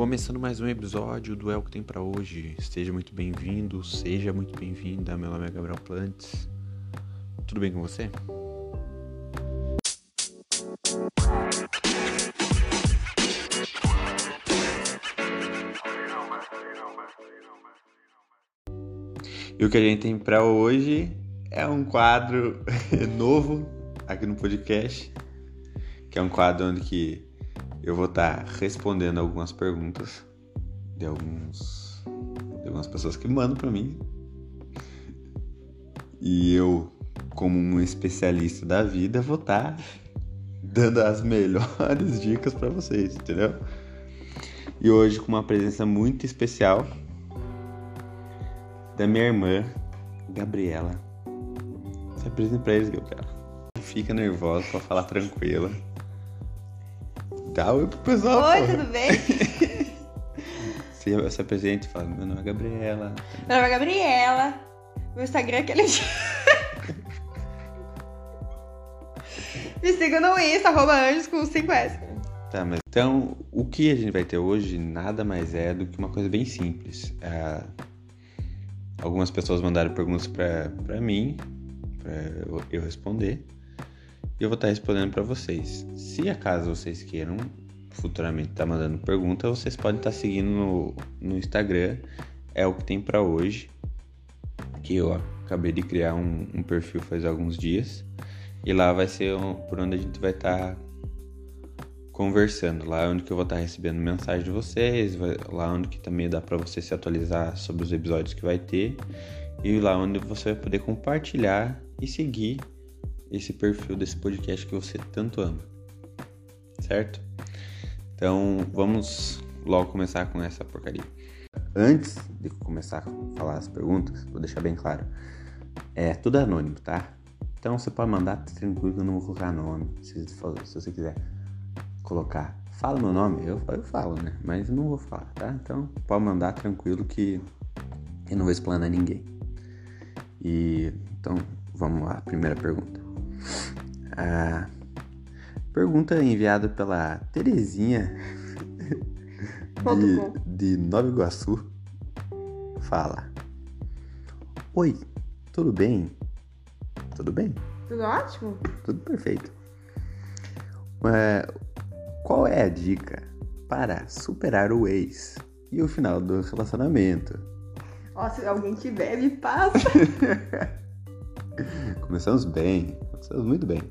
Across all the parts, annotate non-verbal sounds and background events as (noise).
Começando mais um episódio do É o que tem para hoje. Seja muito bem-vindo, seja muito bem-vinda. Meu nome é Gabriel Plantes. Tudo bem com você? E o que a gente tem para hoje é um quadro (laughs) novo aqui no podcast, que é um quadro onde que eu vou estar tá respondendo algumas perguntas de alguns de algumas pessoas que mandam para mim. E eu, como um especialista da vida, vou estar tá dando as melhores (laughs) dicas para vocês, entendeu? E hoje com uma presença muito especial da minha irmã, Gabriela. Se apresente pra eles, Gabriela. Fica nervosa, pode falar tranquila. Dá oi pro pessoal. Oi, pô. tudo bem? (laughs) se, se apresente e fala, meu nome é Gabriela. Meu nome é Gabriela. Meu Instagram é aquele. (laughs) Me siga no Insta, arroba anjos com 5S. Tá, mas então o que a gente vai ter hoje nada mais é do que uma coisa bem simples. Ah, algumas pessoas mandaram perguntas para mim, para eu responder, e eu vou estar respondendo para vocês. Se acaso vocês queiram futuramente estar mandando pergunta, vocês podem estar seguindo no, no Instagram, é o que tem para hoje, que eu acabei de criar um, um, perfil faz alguns dias, e lá vai ser por onde a gente vai estar conversando. Lá é onde que eu vou estar recebendo mensagem de vocês, lá onde que também dá para você se atualizar sobre os episódios que vai ter e lá onde você vai poder compartilhar e seguir esse perfil desse podcast que você tanto ama. Certo? Então, vamos logo começar com essa porcaria. Antes de começar a falar as perguntas, vou deixar bem claro. É tudo anônimo, tá? Então você pode mandar tranquilo que eu não vou colocar nome, se, se você quiser colocar, fala meu nome, eu, eu falo, né? Mas não vou falar, tá? Então pode mandar tranquilo que eu não vou explanar ninguém. E então vamos lá, primeira pergunta. A pergunta enviada pela Terezinha (laughs) de, de Nova Iguaçu fala: Oi, tudo bem? Tudo bem? Tudo ótimo? Tudo perfeito. É, qual é a dica para superar o ex e o final do relacionamento? Ó, se alguém tiver, me passa. (laughs) Começamos bem, muito bem.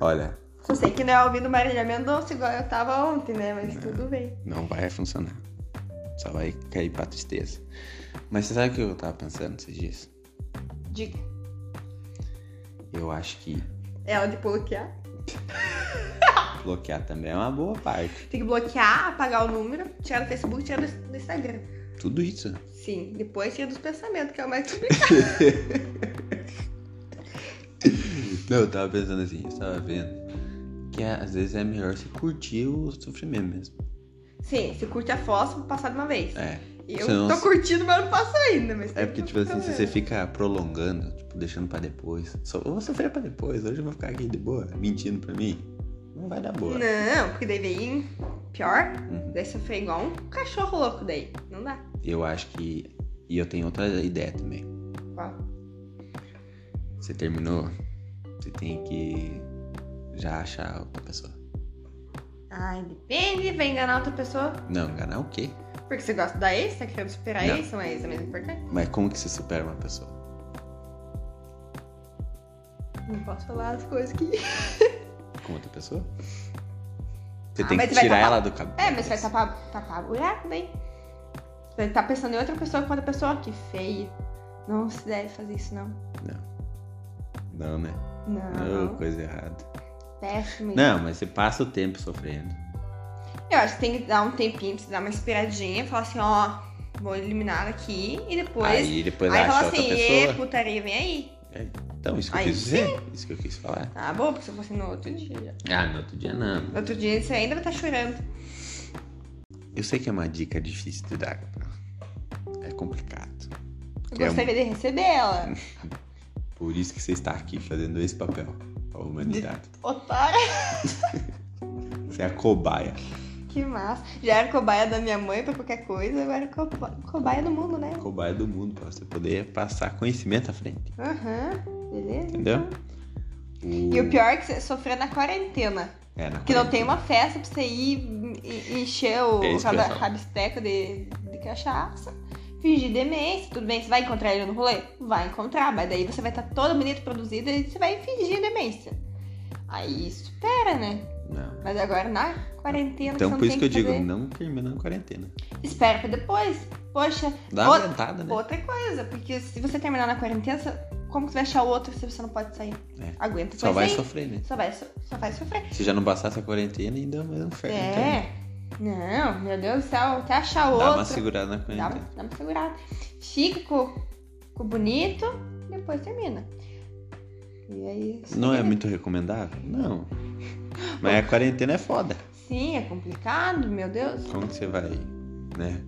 Olha. Só sei que não é ouvindo Marília Mendonça igual eu tava ontem, né? Mas não, tudo bem. Não vai funcionar. Só vai cair pra tristeza. Mas você sabe o que eu tava pensando esses dias? Diga. Eu acho que. Ela de bloquear? (laughs) bloquear também é uma boa parte. Tem que bloquear, apagar o número, tirar do Facebook, tirar do Instagram. Tudo isso? Sim. Depois tira dos pensamentos, que é o mais (laughs) complicado. Não, eu tava pensando assim, eu tava vendo que às vezes é melhor você curtir o sofrimento mesmo. Sim, você curte a foto passar de uma vez. É. Eu tô curtindo, mas não passo ainda. Mas é porque, tipo assim, se você fica prolongando, tipo, deixando pra depois. Só, eu vou sofrer pra depois, hoje eu vou ficar aqui de boa, mentindo pra mim. Não vai dar boa. Não, porque daí vem pior. Uhum. Daí sofrer igual um cachorro louco daí. Não dá. Eu acho que. E eu tenho outra ideia também. Qual? Você terminou, você tem que já achar outra pessoa. Ai, depende. Vai enganar outra pessoa? Não, enganar o quê? Porque você gosta da ex, tá querendo superar Não. a ex, ex é mesmo importante. Mas como que você supera uma pessoa? Não posso falar as coisas que. (laughs) Com outra pessoa? Você Ah, tem que você tirar tapar- ela do cabelo. É, mas você vai tapar, tapar buraco daí. Você vai tá pensando em outra pessoa com outra pessoa. Que feia. Não se deve fazer isso, não. Não, né? Não. Oh, coisa errada. Péssimo. Não, mas você passa o tempo sofrendo. Eu acho que tem que dar um tempinho pra você dar uma esperadinha. Falar assim, ó, vou eliminar aqui. E depois. aí depois aí fala outra assim, pessoa. e putaria, vem aí. É, Então, isso que eu Aí quis dizer. Isso que eu quis falar. Tá bom, porque se eu fosse no outro dia. Ah, no outro dia não. No outro dia você ainda vai estar chorando. Eu sei que é uma dica difícil de dar. É complicado. Eu Que é gostaria de receber ela. (laughs) Por isso que você está aqui fazendo esse papel. A humanidade. (laughs) Otária. (laughs) Você é a cobaia. Que massa. Já era cobaia da minha mãe pra qualquer coisa, agora é co- cobaia do mundo, né? Cobaia do mundo, pra você poder passar conhecimento à frente. Aham, beleza? Entendeu? E o pior é que você sofrer na quarentena. É, na Que não tem quarentena. uma festa pra você ir e- encher o É de, de cachaça. Fingir demência, tudo bem, você vai encontrar ele no rolê? Vai encontrar, mas daí você vai estar toda bonita, produzida e você vai fingir demência. Aí supera, né? Não. Mas agora na quarentena Então, por isso que eu digo, fazer. não termina na quarentena. Espera pra depois. Poxa, Dá uma outra, aguentada, né? outra coisa, porque se você terminar na quarentena, como que você vai achar o outro se você não pode sair? É. Aguenta Só vai aí. sofrer, né? Só vai, só vai sofrer. Se já não bastasse a quarentena, ainda é um inferno. É. Não, meu Deus do céu, até achar Então, dá outro. uma segurada na Dá, quarentena. uma- dá uma segurada. Fica com, com o bonito, depois termina. E aí. Não é muito recomendável? Não. Mas a quarentena é foda. Sim, é complicado, meu Deus. Como que você vai, né?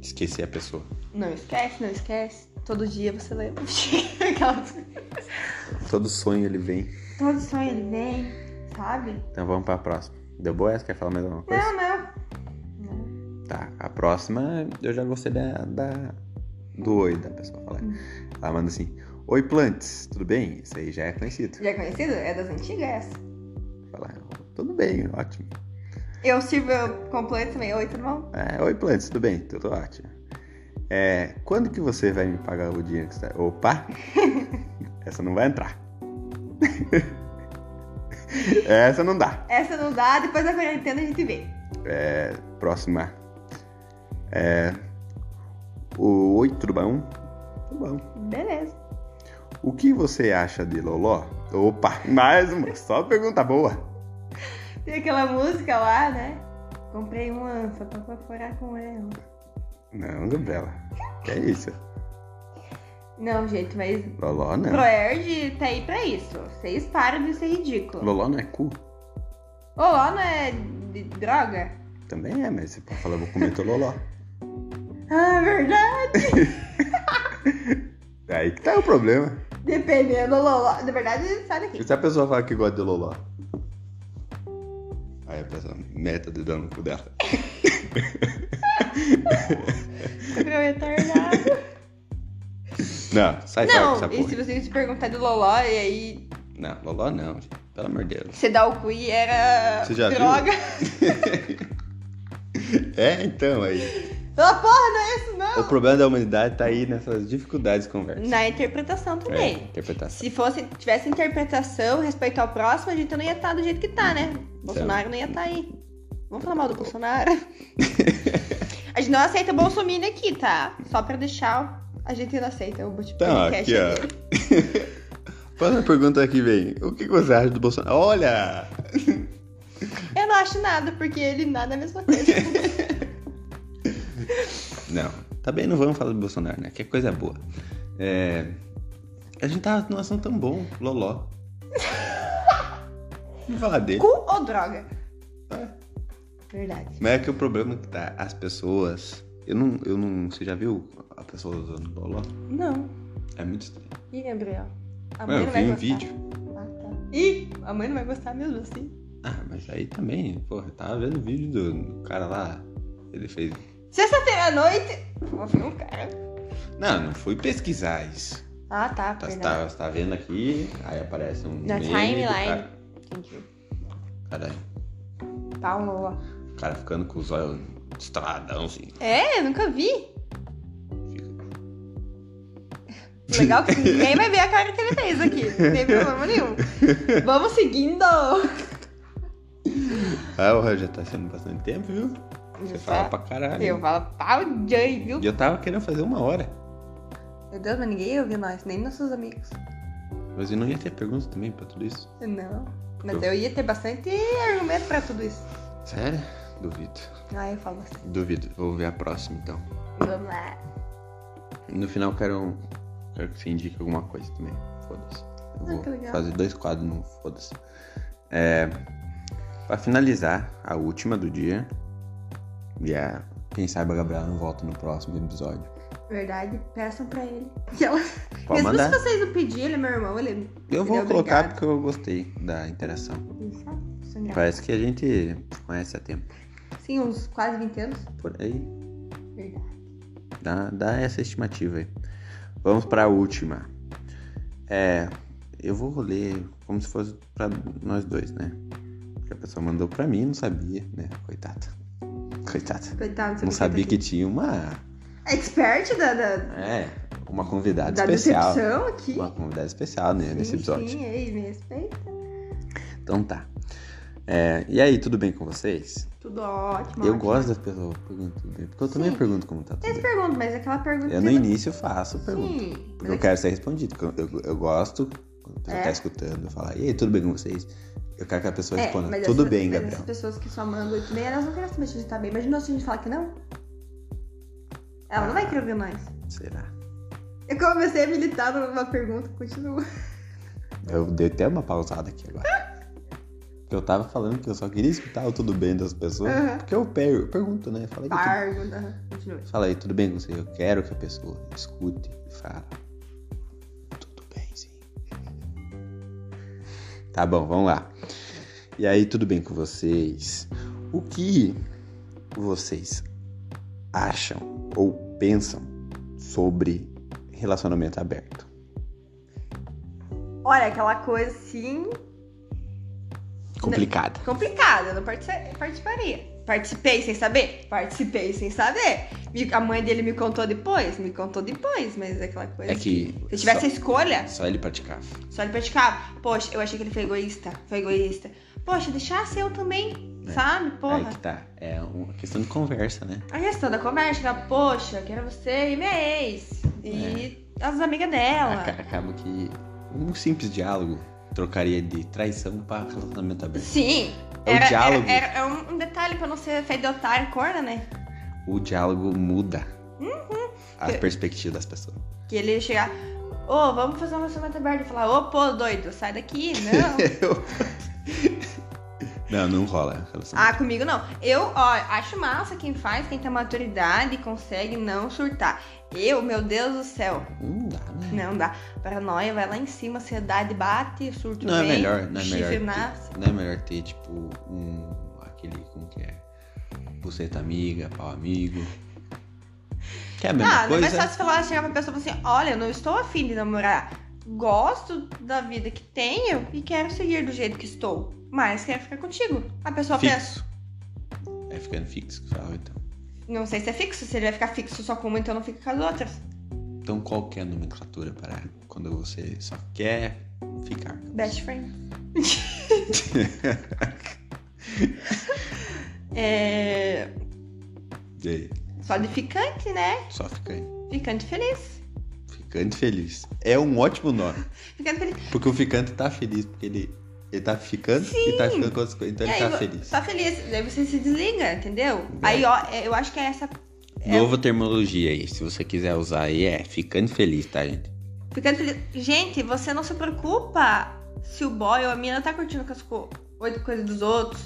Esquecer a pessoa. Não esquece, não esquece. Todo dia você lembra. (laughs) Todo sonho ele vem. Todo sonho ele vem, sabe? Então vamos pra próxima. Deu boa essa? Quer falar mais alguma coisa? Não, não. Tá. A próxima eu já gostei da, da- do oi da pessoa falar. Ela manda assim: Oi, Plantes, tudo bem? Isso aí já é conhecido. Já é conhecido? É das antigas essa. Fala, tudo bem, ótimo. Eu sirvo completo também. Oi, tudo bom? É, Oi, Plantes, tudo bem? Tudo ótimo. É, quando que você vai me pagar o dinheiro que você tá... Opa! (laughs) Essa não vai entrar. (laughs) (laughs) Essa não dá. Essa não dá, depois da quarentena a gente vê. É, próxima. É, o Oi, tudo bom? Tudo bom. Beleza. O que você acha de Loló? Opa, (laughs) mais uma, só pergunta boa. Tem aquela música lá, né? Comprei uma só pra forar com ela. Não, Gabriela. Que é isso? Não, gente, mas Loló não. Proerd tá aí pra isso. Vocês param de ser ridículo. Loló não é cu? Lá não é de droga? Também é, mas você pode falar, vou comer teu Loló. (laughs) Ah, verdade. (laughs) Aí que tá o problema. Dependendo do Loló. Na verdade, sai E daqui. se a pessoa falar que gosta de Loló? Aí a pessoa mete o dedão no cu dela. (laughs) Meu retardado. Não, sai fora com Não, e se você se perguntar do Loló e aí Não, Loló não, gente. Pelo amor de Deus. você dá o cu e era Você já viu? droga. (laughs) É, então, aí. Pela porra, não é isso não. O problema da humanidade tá aí nessas dificuldades de conversa. Na interpretação É, também. interpretação. Se fosse, tivesse interpretação respeito ao próximo, a gente não ia estar do jeito que tá, né? Bolsonaro não ia estar aí. Vamos falar mal do (laughs) Bolsonaro? a gente não aceita Bolsonaro aqui, tá? Só pra deixar. A gente não aceita o podcast Então, aqui, ó. (laughs) Próxima pergunta aqui vem. O que que você acha do Bolsonaro? Olha! Eu não acho nada, porque ele nada é a mesma coisa. (laughs) Não, também não vamos falar do Bolsonaro, né? Que é coisa boa. É... A gente tá num assunto tão bom, Loló. Vamos falar dele. cu ou droga? É. Verdade. Mas é que o problema é que tá, as pessoas. Eu não, eu não. Você já viu a pessoa usando Loló? Não. É muito estranho. Ih, Gabriel. A Ué, mãe eu não vai vi um gostar. vídeo. Ah, tá. Ih, a mãe não vai gostar mesmo assim. Ah, mas aí também, porra, eu tava vendo o vídeo do, do cara lá. Ele fez. Sexta-feira à noite. Vou ver um cara. Não, não fui pesquisar isso. Ah, tá. Tá, você, perdão. tá, você tá vendo aqui, aí aparece um. Na meme do timeline. Cara, Entendi. cara, Paulo. o cara ficando com os olhos estradão, assim. É, eu nunca vi. Legal que ninguém vai ver a cara que ele fez aqui. Não tem problema nenhum. Vamos seguindo. Ah, o já tá sendo bastante tempo, viu? Você fala pra caralho. Eu falo pau de viu? Eu tava querendo fazer uma hora. Meu Deus, mas ninguém ia ouvir nós, nem nossos amigos. Mas eu não ia ter perguntas também pra tudo isso. Não. Mas eu ia ter bastante argumento pra tudo isso. Sério? Duvido. Ah, eu falo bastante. Duvido. Vou ver a próxima então. Vamos lá. No final quero, quero que você indique alguma coisa também. Foda-se. Eu Ah, vou que legal. fazer dois quadros no Foda-se. É, pra finalizar, a última do dia. E a, quem sabe a Gabriela não volta no próximo episódio. Verdade, peçam pra ele. (laughs) Ela... Pode Mesmo mandar. se vocês não pedirem, ele é meu irmão, ele. Eu vou ele é colocar porque eu gostei da interação. Isso, é. Parece que a gente conhece há tempo. Sim, uns quase 20 anos. Por aí. Verdade. Dá, dá essa estimativa aí. Vamos para a última. É, eu vou ler como se fosse para nós dois, né? Porque a pessoa mandou para mim, não sabia, né? Coitada. Coitada. Coitado, Não sabia que tinha uma, Expert da, da, é, uma convidada da especial. decepção aqui. Uma convidada especial né, nesse Sim, episódio. Sim, ei, me respeita. Então tá. É, e aí, tudo bem com vocês? Tudo ótimo. eu ótimo. gosto das pessoas que perguntam tudo bem. Porque eu também Sim. pergunto como tá tudo Tem bem. essa pergunta, mas aquela pergunta. Eu no você- início faço pergunta. Sim. Porque eu quero ser respondido. porque Eu, eu, eu gosto, quando a pessoa É. tá escutando, eu falar, e aí, tudo bem com vocês? Eu quero que a pessoa É, responda, mas tudo essa- bem, mas Gabriel. Essas pessoas que só mandam oito e meia, elas não querem saber se a gente tá bem. Imagina se a gente falar que não. Ela não vai querer ouvir mais. Será? Eu comecei a militar numa pergunta, continua. Eu dei até uma pausada aqui agora. (laughs) Eu tava falando que eu só queria escutar o tudo bem das pessoas. Aham. Porque eu, per- eu pergunto, né? Falei. Pergunta. Continua. Fala aí, tudo bem com você? Eu quero que a pessoa escute e fale. Tudo bem, sim. Tá bom, vamos lá. E aí, tudo bem com vocês? O que vocês acham ou pensam sobre relacionamento aberto? Olha, aquela coisa assim. Complicada. complicada. Eu não partici- participaria. Participei sem saber? Participei sem saber. A mãe dele me contou depois? Me contou depois, mas é aquela coisa. É que Se eu tivesse a escolha, só, só ele praticava. só ele praticava. Poxa, eu achei que ele foi egoísta. Foi egoísta. Poxa, deixasse eu também, É. sabe? Aí Porra. que tá. É uma questão de conversa, né? A questão da conversa, era, poxa, que era você e minha ex. E as amigas dela. Aca- Acaba que um simples diálogo trocaria de traição para relacionamento aberto. Sim. É o era, diálogo. Era, era- é um, detalhe pra não ser feito de otário corna, né? O diálogo muda Uhum. a perspectiva das pessoas. Que ele chegar, ô, vamos fazer um relacionamento aberto e falar, ô, pô, doido, sai daqui, não. (laughs) (laughs) não, não rola ah, comigo não. Eu, ó, acho massa quem faz, quem tem maturidade e consegue não surtar. Eu, meu Deus do céu, Não dá, né? não dá. Paranoia vai lá em cima, ansiedade bate, surto Não é melhor, não é melhor, nasce. ter, não é melhor ter tipo um aquele como que é, buceta amiga, pau amigo. Que é a mesma Ah, não é coisa. mais fácil falar, chegar pra pessoa e falar assim, olha, eu não estou afim de namorar. Gosto da vida que tenho e quero seguir do jeito que estou. Mas quero ficar contigo. A pessoa pensa, fixo. É ficando fixo que fala então. não sei se é fixo, se ele vai ficar fixo só com uma, então não fica com as outras. Então qual que é a nomenclatura para quando você só quer ficar? Best friend. (laughs) é. E aí, Só de ficante, né? só ficando. Ficante feliz. Ficante feliz. É um ótimo nome. (laughs) Ficante feliz. Porque o ficante tá feliz, porque ele, ele tá ficando e tá ficando com outras coisas. Então e ele aí, tá feliz. Tá feliz. Daí você se desliga, entendeu? Aí, ó, é- eu acho que é essa. é- Nova terminologia aí. Se você quiser usar aí, é ficando feliz, tá, gente? Ficando feliz. Gente, você não se preocupa se o boy ou a mina tá curtindo com as co... oito coisas dos outros.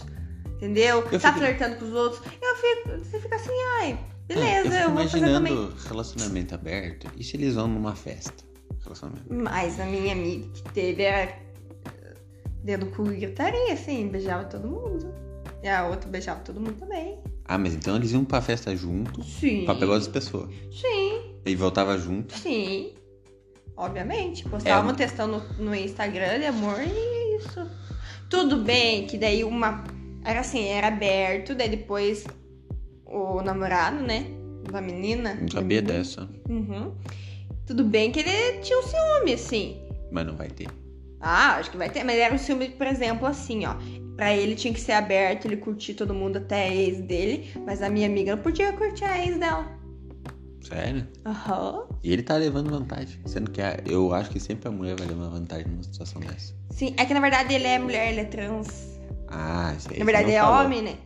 Entendeu? Eu tá fico- flertando com os outros. Eu fico. Você fica assim, ai, Ah, beleza, eu eu, fico vou fazer também. relacionamento aberto. E se eles vão numa festa? Relacionamento. Mas a minha amiga que teve era dedo cu e gritaria, assim, beijava todo mundo. E a outra beijava todo mundo também. Ah, mas então eles iam pra festa juntos Sim. pra pegar outras pessoas. Sim, E voltava junto. sim. Obviamente. Postavam É. textão no, no Instagram de amor e isso. Tudo bem que daí uma. Era assim, era aberto, daí depois o namorado, né? Da menina. Não sabia menina, dessa. Uhum. Tudo bem que ele tinha um ciúme, assim. Mas não vai ter. Ah, acho que vai ter. Mas era um ciúme, por exemplo, assim, ó. Pra ele tinha que ser aberto, ele curtir todo mundo até a ex dele. Mas a minha amiga não podia curtir a ex dela. Sério? Aham. E ele tá levando vantagem. Sendo que a- eu acho que sempre a mulher vai levar vantagem numa situação dessa. Sim, é que na verdade ele é mulher, ele é trans. Ah, isso aí. Na verdade não é falou. homem, né?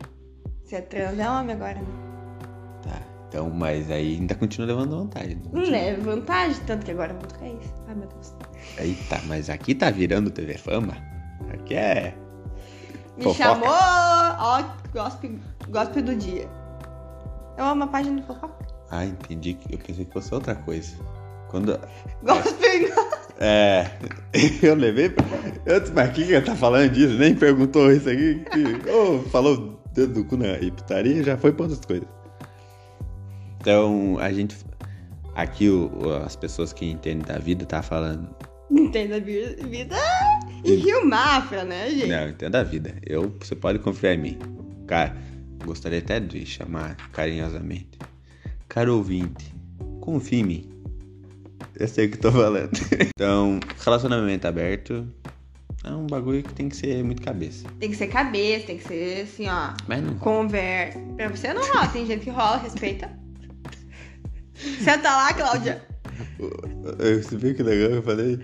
Se é trans, é homem agora, né? Tá. Então, mas aí ainda continua levando vantagem. Não leva vantagem, tanto que agora eu vou tocar isso. Ai, meu Deus. Eita, mas aqui tá virando TV Fama. Aqui é. Me Fofoca. chamou, ó, gospel, gospel do dia. Eu amo a página do fofoca. Ah, entendi. Eu pensei que fosse outra coisa. Quando. Gospel. É. Eu levei. pra- Eu disse, mas quem que tá falando disso? Nem perguntou isso aqui. Que- Ô, falou dedo do cu na e putaria já foi pra outras coisas. Então, a gente. Aqui, o, as pessoas que entendem da vida tá falando. Entende a vida e Rio Mafra, né, gente? Não, entendo da vida. Eu, você pode confiar em mim. Cara, gostaria até de chamar carinhosamente. Caro ouvinte, confia em mim. Eu sei o que tô falando. (laughs) então, relacionamento aberto é um bagulho que tem que ser muito cabeça. Tem que ser cabeça, tem que ser assim, ó. Mas não. Conversa. Pra você não rola, tem gente que rola, respeita. Senta lá, Cláudia. Você viu que legal que eu falei?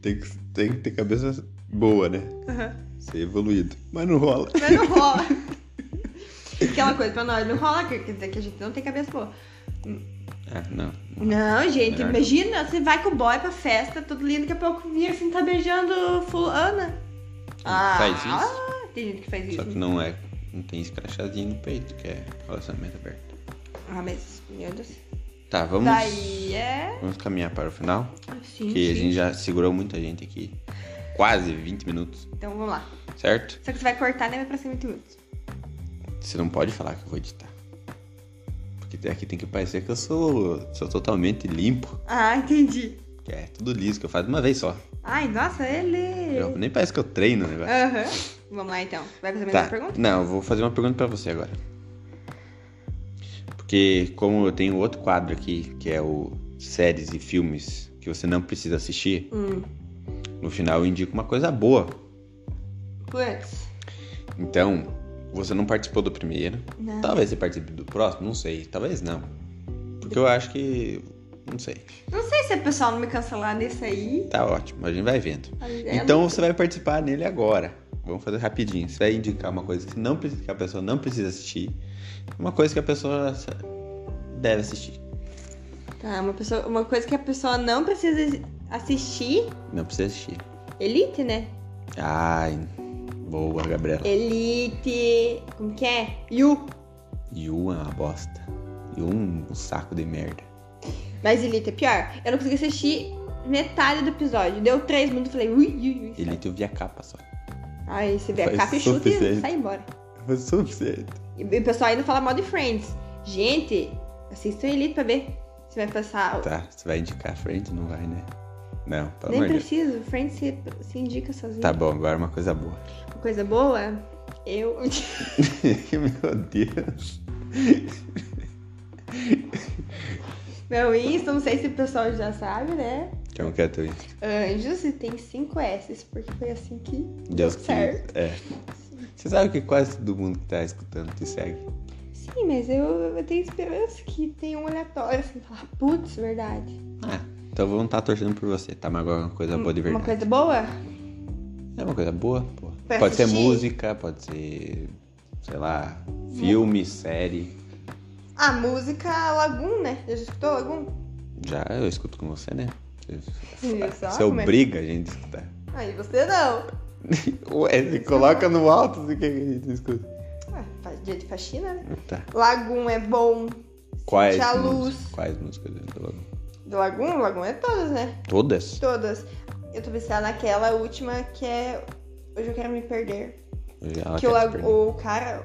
Tem que, tem que ter cabeça boa, né? Uhum. Ser evoluído. Mas não rola. Mas não rola. (laughs) Aquela coisa pra nós, não rola, quer dizer que a gente não tem cabeça boa. Ah, não. Não, gente, Melhor imagina, você vai com o boy pra festa, tudo lindo, daqui a pouco vira assim, tá beijando fulana. Ah, Faz isso? tem gente que faz isso. Só que não é. Não tem escrachadinho no peito, que é relacionamento aberto. Ah, mas, meu Deus. Tá, vamos. Daí é. Vamos caminhar para o final. Sim, Que a sim. gente já segurou muita gente aqui. Quase 20 minutos, Então vamos lá. certo? Só que você vai cortar, né? Vai pra ser muito minutos. Você não pode falar que eu vou editar. Porque aqui tem que parecer que eu sou, sou totalmente limpo. Ah, entendi. Que é tudo liso, que eu faço de uma vez só. Ai, nossa, ele. Eu- nem parece que eu treino o negócio. Aham. Vamos lá então. Vai fazer a mesma Tá. pergunta? Não, eu vou fazer uma pergunta pra você agora. Porque como eu tenho outro quadro aqui, que é o séries e filmes que você não precisa assistir, Hum. no final eu indico uma coisa boa. Putz. Então, você não participou do primeiro. Não. Talvez você participe do próximo, não sei. Talvez não. Porque eu acho que. Não sei. Não sei se o pessoal não me cancelar nesse aí. Tá ótimo, a gente vai vendo. É Então você vai participar nele agora. Vamos fazer rapidinho. Você vai indicar uma coisa que, não precisa, que a pessoa não precisa assistir. Uma coisa que a pessoa deve assistir. Tá, uma, pessoa, uma coisa que a pessoa não precisa assistir. Não precisa assistir. Elite, né? Ai, boa, Gabriela. Elite. Como que é? Yu. Yu é uma bosta. Yu é um, saco de merda. Mas Elite é pior. Eu não consegui assistir metade do episódio. Deu três minutos e falei, ui, ui, ui. Ele eu vi a capa só. Aí você vê a Foi capa e chuta e sai embora. Foi suficiente. E o pessoal ainda fala mal de Friends. Gente, assistam Elite pra ver. Você vai passar. Tá, você vai indicar a frente? Não vai, né? Não, pelo Nem de Deus. preciso. Friends se, se indica sozinho. Tá bom, agora uma coisa boa. Uma coisa boa, eu. (laughs) (laughs) Meu Deus. Meu Insta, não sei se o pessoal já sabe, né? Que é Insta? Anjos e tem cinco S, porque foi assim que. Deus deu que... certo. É. Você sabe que quase todo mundo que tá escutando te segue. Sim, mas eu, eu tenho esperança que tenha um aleatório assim, falar, putz, verdade. Ah, então vamos estar torcendo por você, tá? Mas agora uma coisa boa de Uma verdade. coisa boa? É uma coisa boa, pô. Pra Pode ser assistir? música, pode ser, sei lá, filme, série. A música Lagoon, né? Já escutou Lagoon? Já eu escuto com você, né? Você, Exato, você mas- obriga a gente a escutar. Aí você não. (laughs) Ué, você coloca no alto, quer que a gente escuta. Ah, dia de faxina, né? Tá. Lagoon é bom. Quais Sente a luz. Quais músicas do Lagoon? Do Lagoon? Lagoon é todas, né? Todas? Todas. Eu tô viciada naquela última que é Hoje Eu Quero Me Perder. Ela que o, perder. o cara,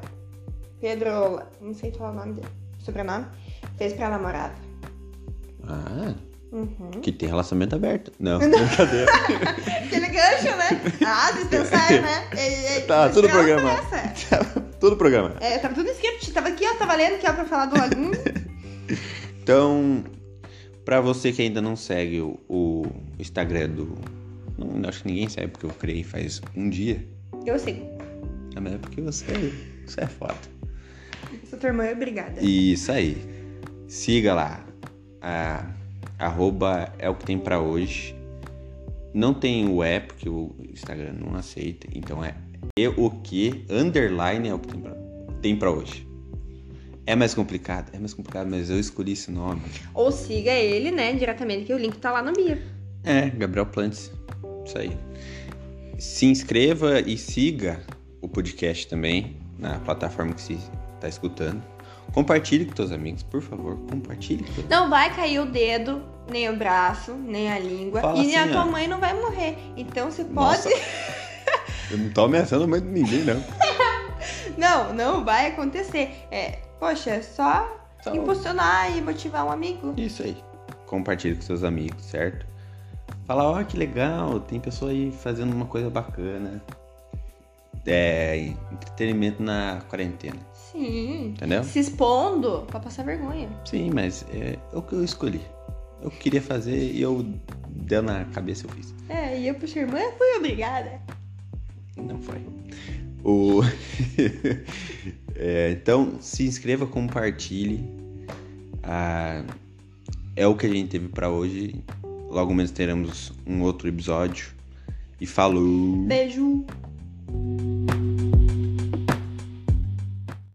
Pedro, não sei falar o nome dele, sobrenome, fez pra namorada. Ah, Uhum. que tem relacionamento aberto. Não, (laughs) brincadeira. Aquele gancho, né? Ah, pensaram, né? Tá, tudo essa. (laughs) Todo programa. É, tava tudo escrito, tava aqui, ó, tava lendo que ó, pra falar do Lagoon. (laughs) Então, pra você que ainda não segue o, o Instagram do. Não, acho que ninguém segue porque eu criei faz um dia. Eu sei. Ah, mas é porque você, você é foda. Sou tua irmã, obrigada. Isso aí. Siga lá. A, arroba é o que tem pra hoje. Não tem o é, porque o Instagram não aceita. Então é e o que underline é o que tem pra, tem pra hoje. É mais complicado? É mais complicado, mas eu escolhi esse nome. Ou siga ele, né, diretamente, que o link tá lá no bio. É, Gabriel Plantes. Isso aí. Se inscreva e siga o podcast também na plataforma que você está escutando. Compartilhe com seus amigos, por favor. Compartilhe com Não vai cair o dedo, nem o braço, nem a língua. Fala e nem a assim, tua ó. mãe não vai morrer. Então você pode. (laughs) Eu não tô ameaçando a mãe de ninguém, não. (laughs) Não, não vai acontecer. É, poxa, é só, Só- impulsionar e motivar um amigo. Isso aí. Compartilhe com seus amigos, certo? Fala, ó, que legal, tem pessoa aí fazendo uma coisa bacana. É, entretenimento na quarentena, Sim. entendeu? Se expondo pra passar vergonha. Sim, mas é, é o que eu escolhi. Eu queria fazer e eu deu na cabeça eu fiz. É, e eu puxei irmã, fui obrigada. Não foi. O... (laughs) É, então, se inscreva, compartilhe. Ah, é o que a gente teve pra hoje. Logo menos teremos um outro episódio. E falou! Beijo. Música